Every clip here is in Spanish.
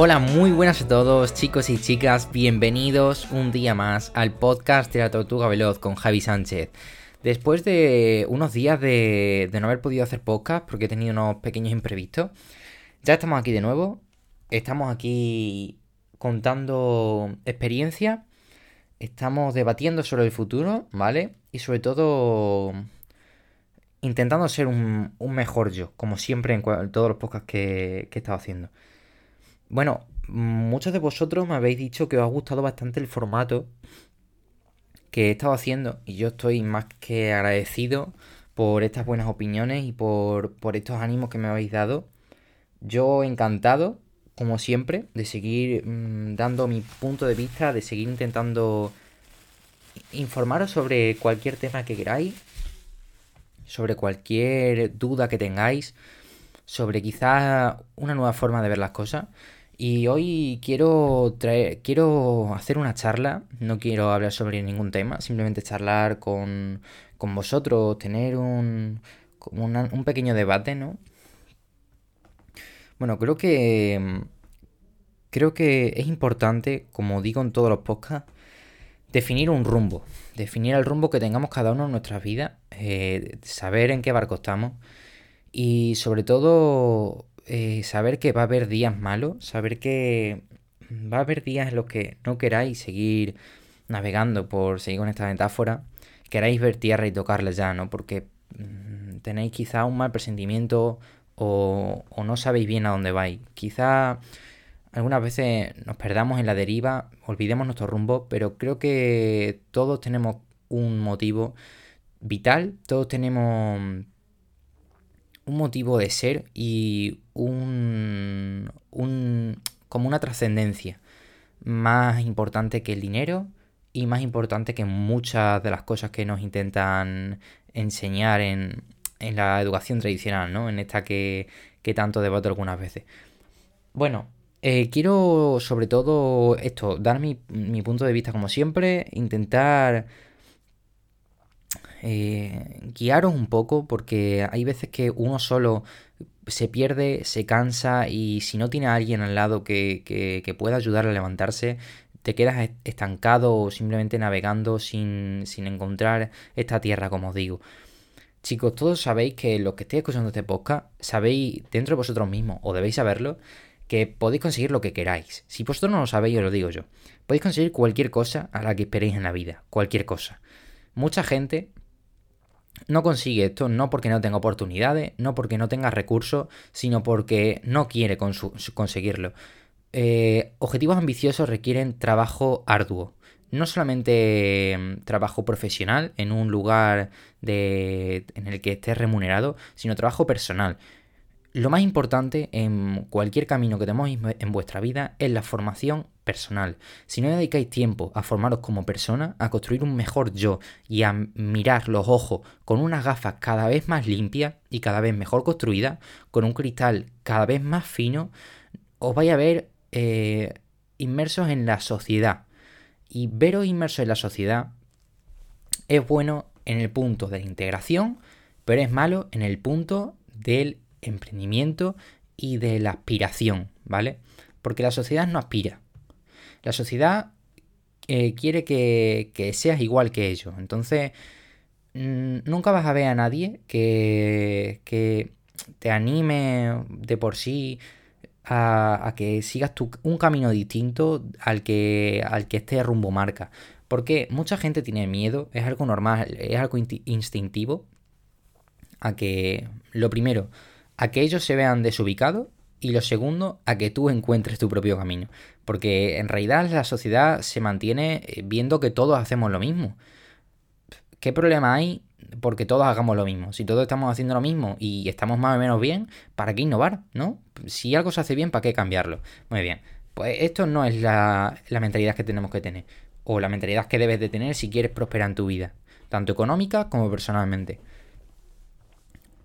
Hola, muy buenas a todos chicos y chicas, bienvenidos un día más al podcast de la Tortuga Veloz con Javi Sánchez. Después de unos días de, no haber podido hacer podcast porque he tenido unos pequeños imprevistos, ya estamos aquí de nuevo, estamos aquí contando experiencia, estamos debatiendo sobre el futuro, ¿vale? Y sobre todo intentando ser un, mejor yo, como siempre en, todos los podcasts que he estado haciendo. Bueno, muchos de vosotros me habéis dicho que os ha gustado bastante el formato que he estado haciendo y yo estoy más que agradecido por estas buenas opiniones y por, por estos ánimos que me habéis dado. Yo encantado, como siempre, de seguir mm, dando mi punto de vista, de seguir intentando informaros sobre cualquier tema que queráis, sobre cualquier duda que tengáis, sobre quizás una nueva forma de ver las cosas. Y hoy quiero traer, quiero hacer una charla, no quiero hablar sobre ningún tema, simplemente charlar con, con vosotros, tener un, un pequeño debate, ¿no? Bueno, creo que creo que es importante, como digo en todos los podcasts, definir un rumbo, definir el rumbo que tengamos cada uno en nuestras vidas, eh, saber en qué barco estamos y sobre todo eh, saber que va a haber días malos, saber que va a haber días en los que no queráis seguir navegando, por seguir con esta metáfora, queráis ver tierra y tocarla ya, ¿no? Porque mm, tenéis quizá un mal presentimiento o, o no sabéis bien a dónde vais. Quizá algunas veces nos perdamos en la deriva, olvidemos nuestro rumbo, pero creo que todos tenemos un motivo vital, todos tenemos un motivo de ser y un, un como una trascendencia más importante que el dinero y más importante que muchas de las cosas que nos intentan enseñar en, en la educación tradicional, ¿no? En esta que, que tanto debato algunas veces. Bueno, eh, quiero sobre todo esto, dar mi, mi punto de vista como siempre, intentar eh, guiaros un poco porque hay veces que uno solo se pierde, se cansa y si no tiene a alguien al lado que, que, pueda ayudar a levantarse, te quedas est- estancado o simplemente navegando sin, sin encontrar esta tierra, como os digo. Chicos, todos sabéis que los que estéis escuchando este podcast, sabéis dentro de vosotros mismos, o debéis saberlo, que podéis conseguir lo que queráis. Si vosotros no lo sabéis, os lo digo yo. Podéis conseguir cualquier cosa a la que esperéis en la vida. Cualquier cosa. Mucha gente no consigue esto no porque no tenga oportunidades, no porque no tenga recursos, sino porque no quiere conseguirlo. Eh, objetivos ambiciosos requieren trabajo arduo. No solamente mm, trabajo profesional en un lugar de, en el que estés remunerado, sino trabajo personal. Lo más importante en cualquier camino que toméis en vuestra vida es la formación personal. Si no dedicáis tiempo a formaros como persona, a construir un mejor yo y a mirar los ojos con unas gafas cada vez más limpias y cada vez mejor construidas, con un cristal cada vez más fino, os vais a ver eh, inmersos en la sociedad. Y veros inmersos en la sociedad es bueno en el punto de la integración, pero es malo en el punto del emprendimiento y de la aspiración, ¿vale? Porque la sociedad no aspira. La sociedad eh, quiere que, que seas igual que ellos. Entonces, mm, nunca vas a ver a nadie que, que te anime de por sí a, a que sigas tu- un camino distinto al que, al que esté rumbo marca. Porque mucha gente tiene miedo, es algo normal, es algo inti- instintivo, a que, lo primero, a que ellos se vean desubicados y lo segundo, a que tú encuentres tu propio camino. Porque en realidad la sociedad se mantiene eh, viendo que todos hacemos lo mismo. ¿Qué problema hay porque todos hagamos lo mismo? Si todos estamos haciendo lo mismo y estamos más o menos bien, ¿para qué innovar? ¿No? Si algo se hace bien, ¿para qué cambiarlo? Muy bien. Pues esto no es la, la mentalidad que tenemos que tener. O la mentalidad que debes de tener si quieres prosperar en tu vida. Tanto económica como personalmente.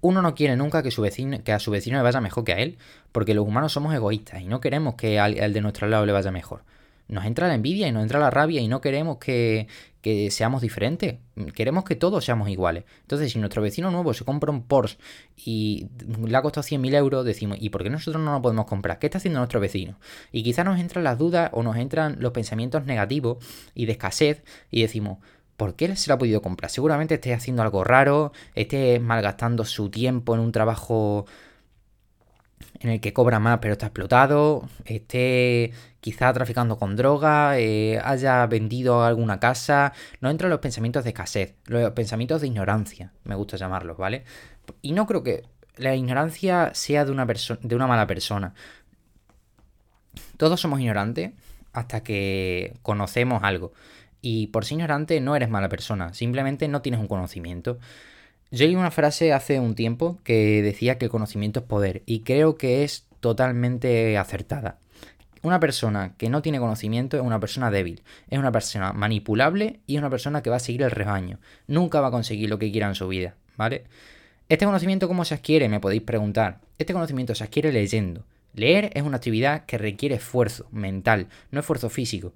Uno no quiere nunca que, su vecino, a su vecino le vaya mejor que a él, porque los humanos somos egoístas y no queremos que al, al de nuestro lado le vaya mejor. nos entra la envidia y nos entra la rabia y no queremos que, que seamos diferentes. Queremos que todos seamos iguales. Entonces, si nuestro vecino nuevo se compra un Porsche y le ha costado 100.000 euros, decimos, ¿y por qué nosotros no lo podemos comprar? ¿Qué está haciendo nuestro vecino? Y quizás nos entran las dudas o nos entran los pensamientos negativos y de escasez y decimos, ¿por qué se lo ha podido comprar? Seguramente esté haciendo algo raro, esté malgastando su tiempo en un trabajo en el que cobra más pero está explotado, esté quizá traficando con droga, eh, haya vendido alguna casa, no entran los pensamientos de escasez, los pensamientos de ignorancia, me gusta llamarlos, ¿vale? Y no creo que la ignorancia sea de una, de una mala persona. Todos somos ignorantes hasta que conocemos algo. Y por ser ignorante no eres mala persona, simplemente no tienes un conocimiento. Yo leí una frase hace un tiempo que decía que el conocimiento es poder y creo que es totalmente acertada. Una persona que no tiene conocimiento es una persona débil, es una persona manipulable y es una persona que va a seguir el rebaño. Nunca va a conseguir lo que quiera en su vida, ¿vale? ¿Este conocimiento cómo se adquiere? Me podéis preguntar. Este conocimiento se adquiere leyendo. Leer es una actividad que requiere esfuerzo mental, no esfuerzo físico.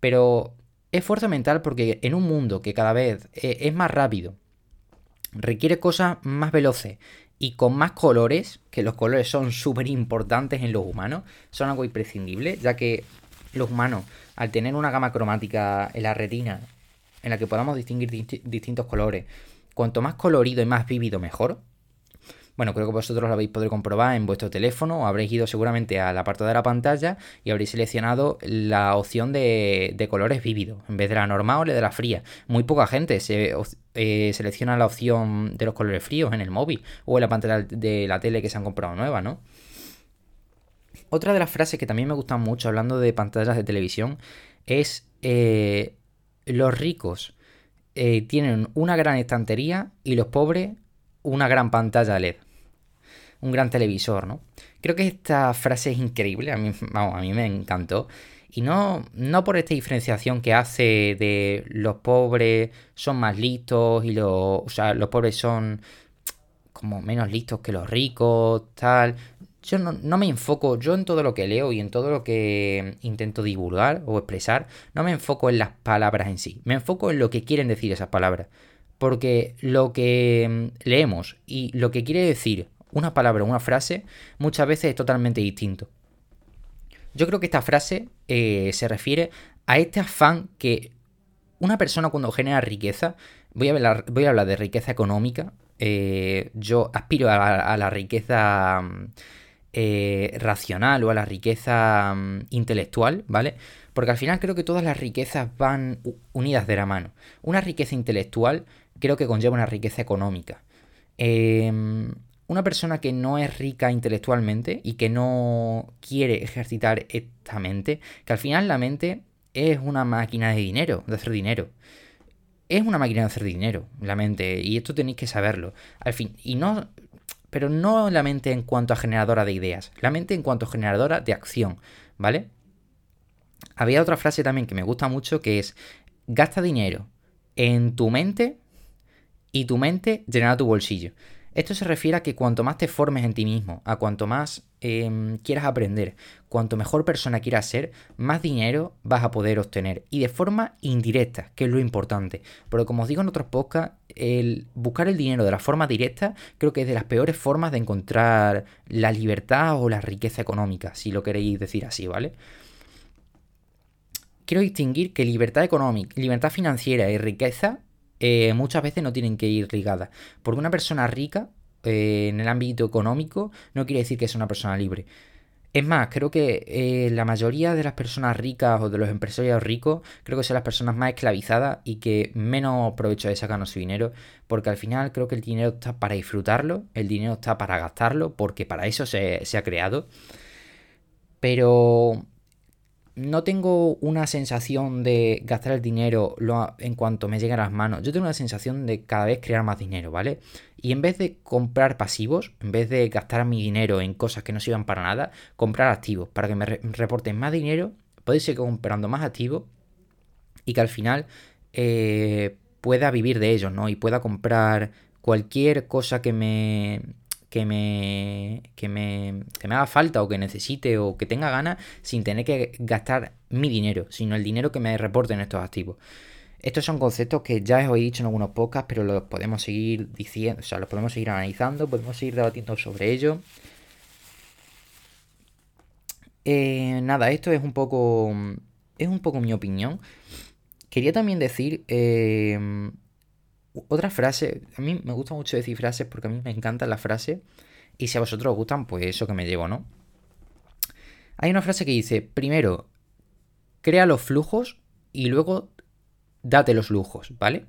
Pero esfuerzo mental porque en un mundo que cada vez eh, es más rápido, requiere cosas más veloces y con más colores, que los colores son súper importantes en los humanos, son algo imprescindible, ya que los humanos, al tener una gama cromática en la retina, en la que podamos distinguir distintos colores, cuanto más colorido y más vívido mejor, bueno, creo que vosotros lo habéis podido comprobar en vuestro teléfono, habréis ido seguramente a la parte de la pantalla y habréis seleccionado la opción de, colores vívidos, en vez de la normal o de la fría. Muy poca gente eh, selecciona la opción de los colores fríos en el móvil o en la pantalla de la tele que se han comprado nueva, ¿no? Otra de las frases que también me gustan mucho hablando de pantallas de televisión es eh, los ricos eh, tienen una gran estantería y los pobres una gran pantalla LED un gran televisor, ¿no? Creo que esta frase es increíble, a mí, vamos, a mí me encantó. Y no, no por esta diferenciación que hace de los pobres son más listos y los, o sea, los pobres son como menos listos que los ricos, tal. Yo no, no, me enfoco, yo en todo lo que leo y en todo lo que intento divulgar o expresar, no me enfoco en las palabras en sí, me enfoco en lo que quieren decir esas palabras. Porque lo que leemos y lo que quiere decir una palabra o una frase muchas veces es totalmente distinto. Yo creo que esta frase eh, se refiere a este afán que una persona cuando genera riqueza, voy a hablar, voy a hablar de riqueza económica, eh, yo aspiro a, la riqueza eh, racional o a la riqueza mm, intelectual, ¿vale? Porque al final creo que todas las riquezas van unidas de la mano. Una riqueza intelectual creo que conlleva una riqueza económica. Eh, una persona que no es rica intelectualmente y que no quiere ejercitar esta mente, que al final la mente es una máquina de dinero, de hacer dinero. Es una máquina de hacer dinero, la mente, y esto tenéis que saberlo. Al fin, y no, pero no la mente en cuanto a generadora de ideas, la mente en cuanto a generadora de acción, ¿vale? Había otra frase también que me gusta mucho que es, gasta dinero en tu mente y tu mente llenará tu bolsillo. Esto se refiere a que cuanto más te formes en ti mismo, a cuanto más em, quieras aprender, cuanto mejor persona quieras ser, más dinero vas a poder obtener. Y de forma indirecta, que es lo importante. Pero como os digo en otros podcasts, el buscar el dinero de la forma directa creo que es de las peores formas de encontrar la libertad o la riqueza económica, si lo queréis decir así, ¿vale? Quiero distinguir que libertad económica, libertad financiera y riqueza eh, muchas veces no tienen que ir ligadas. Porque una persona rica eh, en el ámbito económico no quiere decir que es una persona libre. Es más, creo que eh, la mayoría de las personas ricas o de los empresarios ricos, creo que son las personas más esclavizadas y que menos provecho de sacar su dinero, porque al final creo que el dinero está para disfrutarlo, el dinero está para gastarlo, porque para eso se ha creado. Pero no tengo una sensación de gastar el dinero en cuanto me llegue a las manos. Yo tengo una sensación de cada vez crear más dinero, ¿vale? Y en vez de comprar pasivos, en vez de gastar mi dinero en cosas que no sirvan para nada, comprar activos para que me reporten más dinero, podéis seguir comprando más activos y que al final eh, pueda vivir de ellos, ¿no? Y pueda comprar cualquier cosa que me que me, que me, que me haga falta o que necesite o que tenga ganas sin tener que gastar mi dinero, sino el dinero que me reporten estos activos. Estos son conceptos que ya os he dicho en algunos podcasts, pero los podemos seguir diciendo, o sea, los podemos seguir analizando, podemos seguir debatiendo sobre ello. Eh, nada, esto es un poco. Es un poco mi opinión. Quería también decir. Eh, otra frase. A mí me gusta mucho decir frases porque a mí me encantan las frases. Y si a vosotros os gustan, pues eso que me llevo, ¿no? Hay una frase que dice: primero, crea los flujos y luego date los lujos, ¿vale?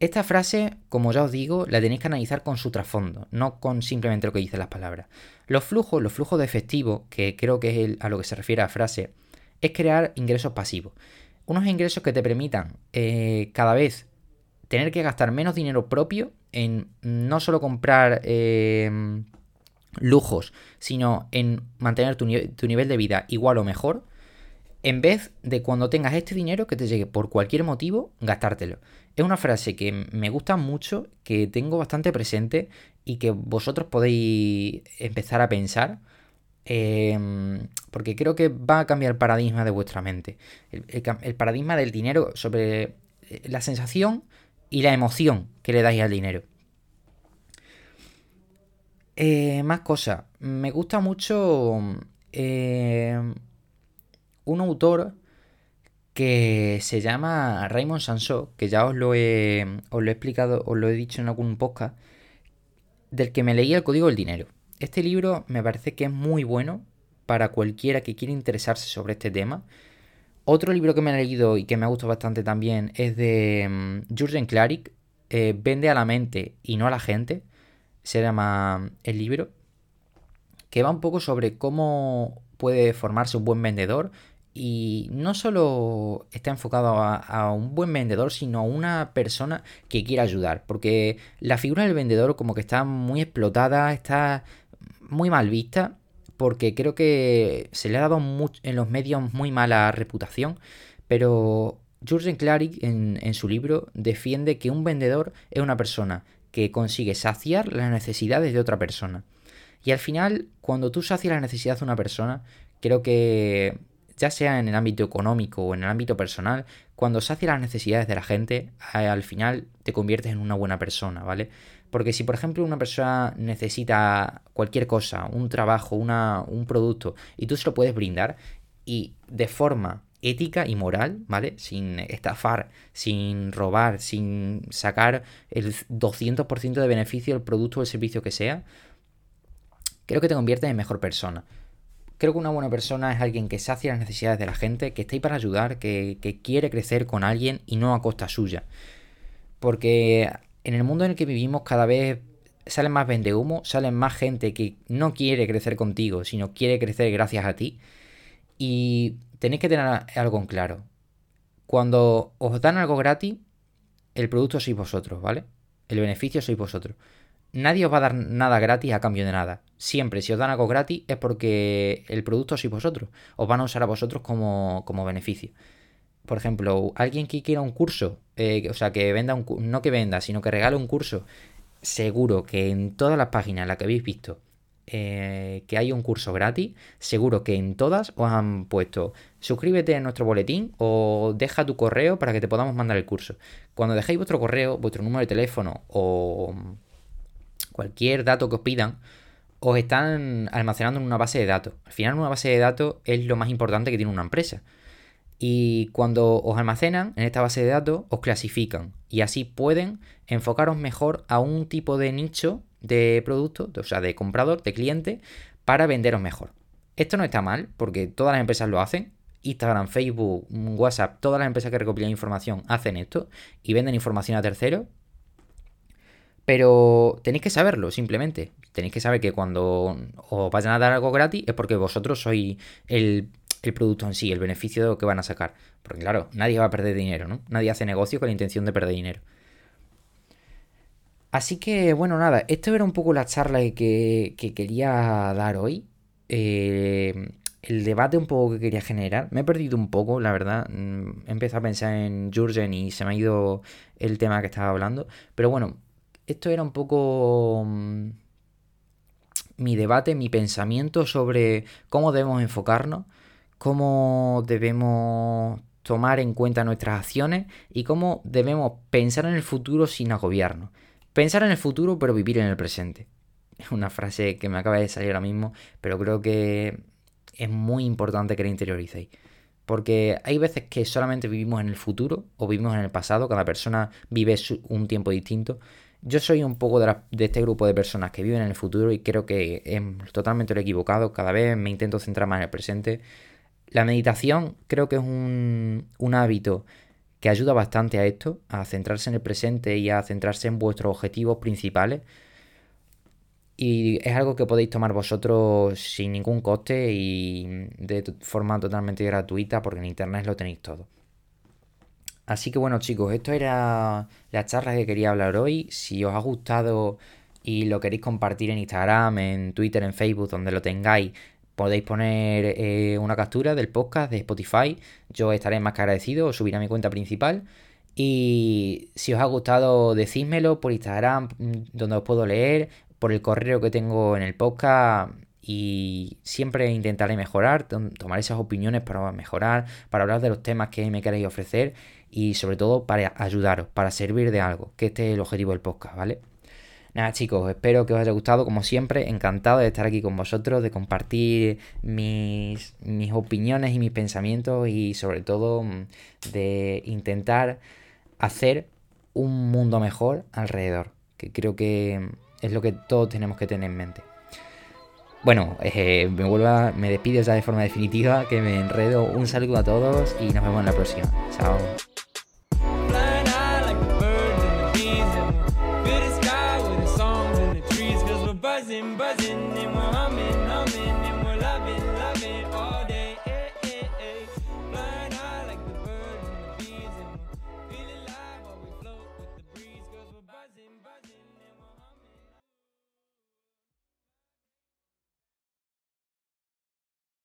Esta frase, como ya os digo, la tenéis que analizar con su trasfondo, no con simplemente lo que dicen las palabras. Los flujos, los flujos de efectivo, que creo que es a lo que se refiere la frase, es crear ingresos pasivos. Unos ingresos que te permitan eh, cada vez tener que gastar menos dinero propio en no solo comprar eh, lujos, sino en mantener tu nivel de vida igual o mejor en vez de cuando tengas este dinero que te llegue por cualquier motivo, gastártelo. Es una frase que me gusta mucho, que tengo bastante presente y que vosotros podéis empezar a pensar. Em, porque creo que va a cambiar el paradigma de vuestra mente. El, paradigma del dinero sobre eh, la sensación y la emoción que le dais al dinero. Eh, más cosas. Me gusta mucho eh, un autor que se llama Raymond Sansó, que ya os lo, he, os lo he explicado, os lo he dicho en algún podcast, del que me leí el Código del Dinero. Este libro me parece que es muy bueno para cualquiera que quiera interesarse sobre este tema. Otro libro que me he leído y que me ha gustado bastante también es de um, Jurgen Klarik, eh, Vende a la mente y no a la gente. Se llama el libro. Que va un poco sobre cómo puede formarse un buen vendedor y no solo está enfocado a, un buen vendedor, sino a una persona que quiera ayudar. Porque la figura del vendedor como que está muy explotada, está muy mal vista, porque creo que se le ha dado en los medios muy mala reputación. Pero Jurgen Klarik en, en su libro defiende que un vendedor es una persona que consigue saciar las necesidades de otra persona. Y al final, cuando tú sacias las necesidades de una persona, creo que ya sea en el ámbito económico o en el ámbito personal, cuando sacias las necesidades de la gente, al final te conviertes en una buena persona, ¿vale? Porque si, por ejemplo, una persona necesita cualquier cosa, un trabajo, una, un producto, y tú se lo puedes brindar, y de forma ética y moral, ¿vale? Sin estafar, sin robar, sin sacar el 200% de beneficio del producto o el servicio que sea, creo que te conviertes en mejor persona. Creo que una buena persona es alguien que sacia las necesidades de la gente, que está ahí para ayudar, que, quiere crecer con alguien y no a costa suya. Porque en el mundo en el que vivimos cada vez salen más humo, salen más gente que no quiere crecer contigo, sino quiere crecer gracias a ti. Y tenéis que tener algo en claro. Cuando os dan algo gratis, el producto sois vosotros, ¿vale? El beneficio sois vosotros nadie os va a dar nada gratis a cambio de nada. Siempre, si os dan algo gratis es porque el producto sois vosotros. Os van a usar a vosotros como, beneficio. Por ejemplo, alguien que quiera un curso, eh, o sea, que venda un no que venda, sino que regale un curso, seguro que en todas las páginas en las que habéis visto eh, que hay un curso gratis, seguro que en todas os han puesto suscríbete a nuestro boletín o deja tu correo para que te podamos mandar el curso. Cuando dejéis vuestro correo, vuestro número de teléfono o cualquier dato que os pidan, os están almacenando en una base de datos. Al final una base de datos es lo más importante que tiene una empresa. Y cuando os almacenan en esta base de datos, os clasifican. Y así pueden enfocaros mejor a un tipo de nicho de producto, o sea, de comprador, de cliente, para venderos mejor. Esto no está mal, porque todas las empresas lo hacen. Instagram, Facebook, WhatsApp, todas las empresas que recopilan información hacen esto y venden información a terceros pero tenéis que saberlo, simplemente. Tenéis que saber que cuando os vayan a dar algo gratis es porque vosotros sois el, producto en sí, el beneficio que van a sacar. Porque claro, nadie va a perder dinero, ¿no? Nadie hace negocio con la intención de perder dinero. Así que, bueno, nada, esto era un poco la charla que, quería dar hoy. Eh, el debate un poco que quería generar. Me he perdido un poco, la verdad. Mm, he empezado a pensar en Jurgen y se me ha ido el tema que estaba hablando. Pero bueno, esto era un poco mm, mi debate, mi pensamiento sobre cómo debemos enfocarnos, cómo debemos tomar en cuenta nuestras acciones y cómo debemos pensar en el futuro sin agobiarnos. Pensar en el futuro pero vivir en el presente. Es una frase que me acaba de salir ahora mismo, pero creo que es muy importante que la interioricéis. Porque hay veces que solamente vivimos en el futuro o vivimos en el pasado, cada persona vive un tiempo distinto. Yo soy un poco de, este grupo de personas que viven en el futuro y creo que es totalmente lo equivocado. Cada vez me intento centrar más en el presente. La meditación creo que es un, un hábito que ayuda bastante a esto, a centrarse en el presente y a centrarse en vuestros objetivos principales. Y es algo que podéis tomar vosotros sin ningún coste y de forma totalmente gratuita porque en internet lo tenéis todo. Así que bueno chicos, esto era la charla que quería hablar hoy. Si os ha gustado y lo queréis compartir en Instagram, en Twitter, en Facebook, donde lo tengáis, podéis poner eh, una captura del podcast de Spotify. Yo estaré más que agradecido, os subiré a mi cuenta principal. Y si os ha gustado, decídmelo por Instagram, mm, donde os puedo leer, por el correo que tengo en el podcast y siempre intentaré mejorar, tomar esas opiniones para mejorar, para hablar de los temas que me queréis ofrecer y sobre todo para ayudaros, para servir de algo, que este es el objetivo del podcast, ¿vale? Nada chicos, espero que os haya gustado, como siempre, encantado de estar aquí con vosotros, de compartir mis, mis opiniones y mis pensamientos y sobre todo mm, de intentar hacer un mundo mejor alrededor, que creo que es lo que todos tenemos que tener en mente. Bueno, eh, me vuelvo me despido ya de forma definitiva, que me enredo. Un saludo a todos y nos vemos en la próxima. Chao.